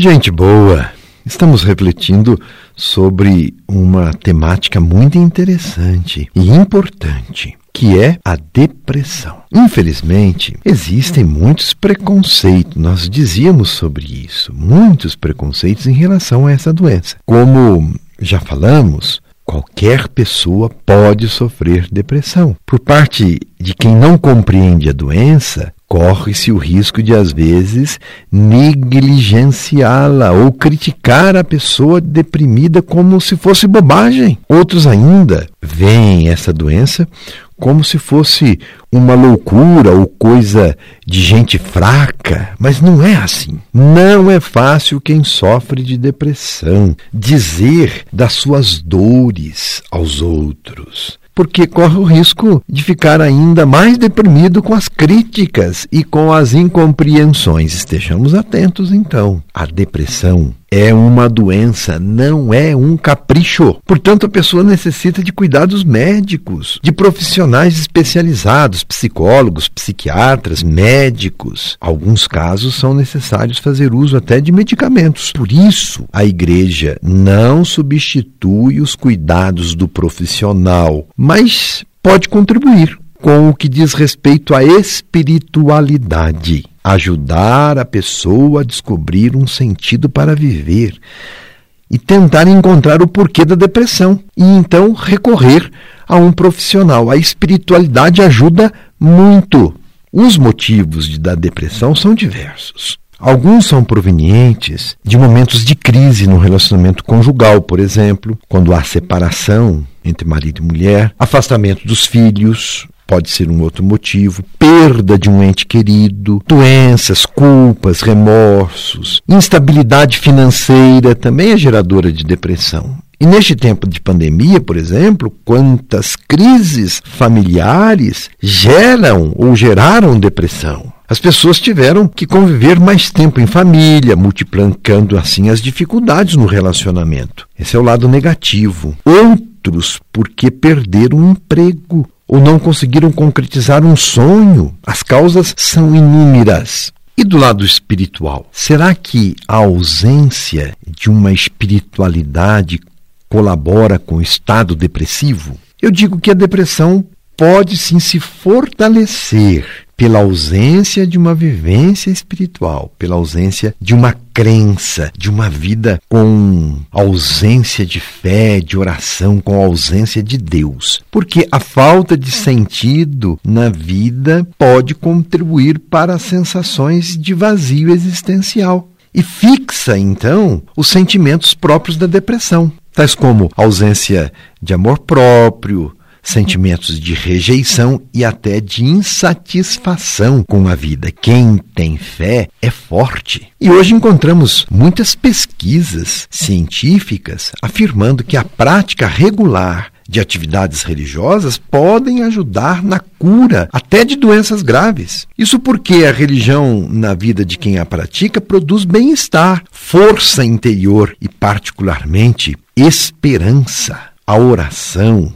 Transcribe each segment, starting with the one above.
Gente boa, estamos refletindo sobre uma temática muito interessante e importante, que é a depressão. Infelizmente, existem muitos preconceitos, nós dizíamos sobre isso, muitos preconceitos em relação a essa doença. Como já falamos, qualquer pessoa pode sofrer depressão. Por parte de quem não compreende a doença, corre-se o risco de, às vezes, negligenciá-la ou criticar a pessoa deprimida como se fosse bobagem. Outros ainda veem essa doença como se fosse uma loucura ou coisa de gente fraca, mas não é assim. Não é fácil quem sofre de depressão dizer das suas dores aos outros porque corre o risco de ficar ainda mais deprimido com as críticas e com as incompreensões. Estejamos atentos, então. A depressão é uma doença, não é um capricho. Portanto, a pessoa necessita de cuidados médicos, de profissionais especializados, psicólogos, psiquiatras, médicos. Alguns casos são necessários fazer uso até de medicamentos. Por isso, a igreja não substitui os cuidados do profissional, mas pode contribuir com o que diz respeito à espiritualidade ajudar a pessoa a descobrir um sentido para viver e tentar encontrar o porquê da depressão e então recorrer a um profissional. A espiritualidade ajuda muito. Os motivos da depressão são diversos. Alguns são provenientes de momentos de crise no relacionamento conjugal, por exemplo, quando há separação entre marido e mulher, afastamento dos filhos, pode ser um outro motivo, perda de um ente querido, doenças, culpas, remorsos, instabilidade financeira também é geradora de depressão. E neste tempo de pandemia, por exemplo, quantas crises familiares geram ou geraram depressão? As pessoas tiveram que conviver mais tempo em família, multiplicando assim as dificuldades no relacionamento. Esse é o lado negativo. Outros porque perderam o emprego ou não conseguiram concretizar um sonho. As causas são inúmeras. E do lado espiritual, será que a ausência de uma espiritualidade colabora com o estado depressivo? Eu digo que a depressão pode sim se fortalecer pela ausência de uma vivência espiritual, pela ausência de uma crença, de uma vida com ausência de fé, de oração, com ausência de Deus. Porque a falta de sentido na vida pode contribuir para sensações de vazio existencial e fixa então os sentimentos próprios da depressão, tais como ausência de amor próprio, sentimentos de rejeição e até de insatisfação com a vida. Quem tem fé é forte. E hoje encontramos muitas pesquisas científicas afirmando que a prática regular de atividades religiosas podem ajudar na cura até de doenças graves. Isso porque a religião, na vida de quem a pratica, produz bem-estar, força interior e, particularmente, esperança. A oração,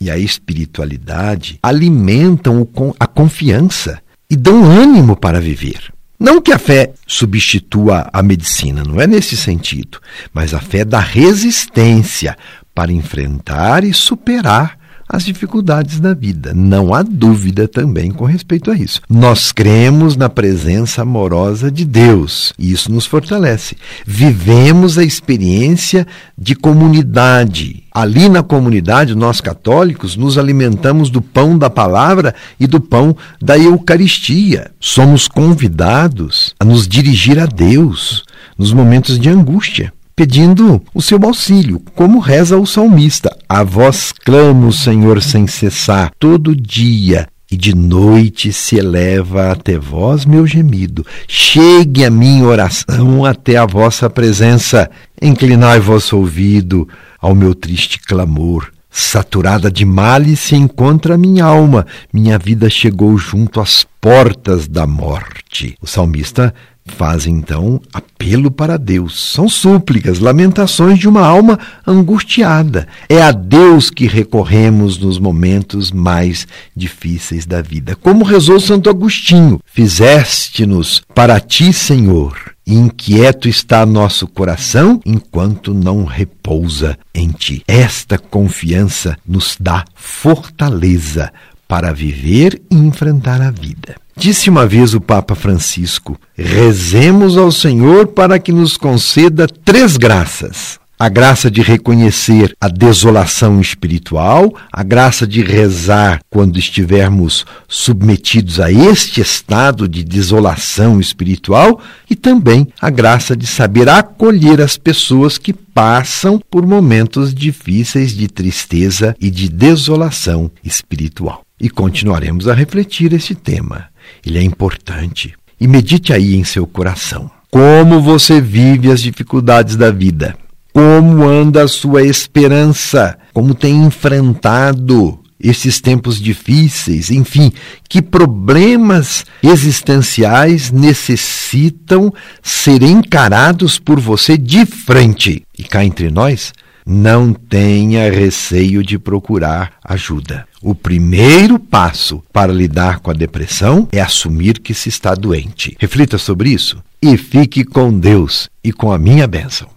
e a espiritualidade alimentam a confiança e dão ânimo para viver. Não que a fé substitua a medicina, não é nesse sentido, mas a fé dá resistência para enfrentar e superar as dificuldades da vida. Não há dúvida também com respeito a isso. Nós cremos na presença amorosa de Deus e isso nos fortalece. Vivemos a experiência de comunidade. Ali na comunidade, nós católicos nos alimentamos do pão da palavra e do pão da Eucaristia. Somos convidados a nos dirigir a Deus nos momentos de angústia pedindo o seu auxílio, como reza o salmista: A vós clamo, Senhor, sem cessar, todo dia. E de noite se eleva até vós meu gemido. Chegue a minha oração até a vossa presença. Inclinai vosso ouvido ao meu triste clamor. Saturada de males se encontra a minha alma. Minha vida chegou junto às portas da morte. O salmista faz então apelo para Deus. São súplicas, lamentações de uma alma angustiada. É a Deus que recorremos nos momentos mais difíceis da vida. Como rezou Santo Agostinho: Fizeste-nos para ti, Senhor, inquieto está nosso coração enquanto não repousa em ti. Esta confiança nos dá fortaleza para viver e enfrentar a vida. Disse uma vez o Papa Francisco: rezemos ao Senhor para que nos conceda três graças a graça de reconhecer a desolação espiritual, a graça de rezar quando estivermos submetidos a este estado de desolação espiritual e também a graça de saber acolher as pessoas que passam por momentos difíceis de tristeza e de desolação espiritual. E continuaremos a refletir este tema. Ele é importante. E medite aí em seu coração. Como você vive as dificuldades da vida? Como anda a sua esperança, como tem enfrentado esses tempos difíceis, enfim, que problemas existenciais necessitam ser encarados por você de frente. E cá entre nós, não tenha receio de procurar ajuda. O primeiro passo para lidar com a depressão é assumir que se está doente. Reflita sobre isso e fique com Deus e com a minha bênção.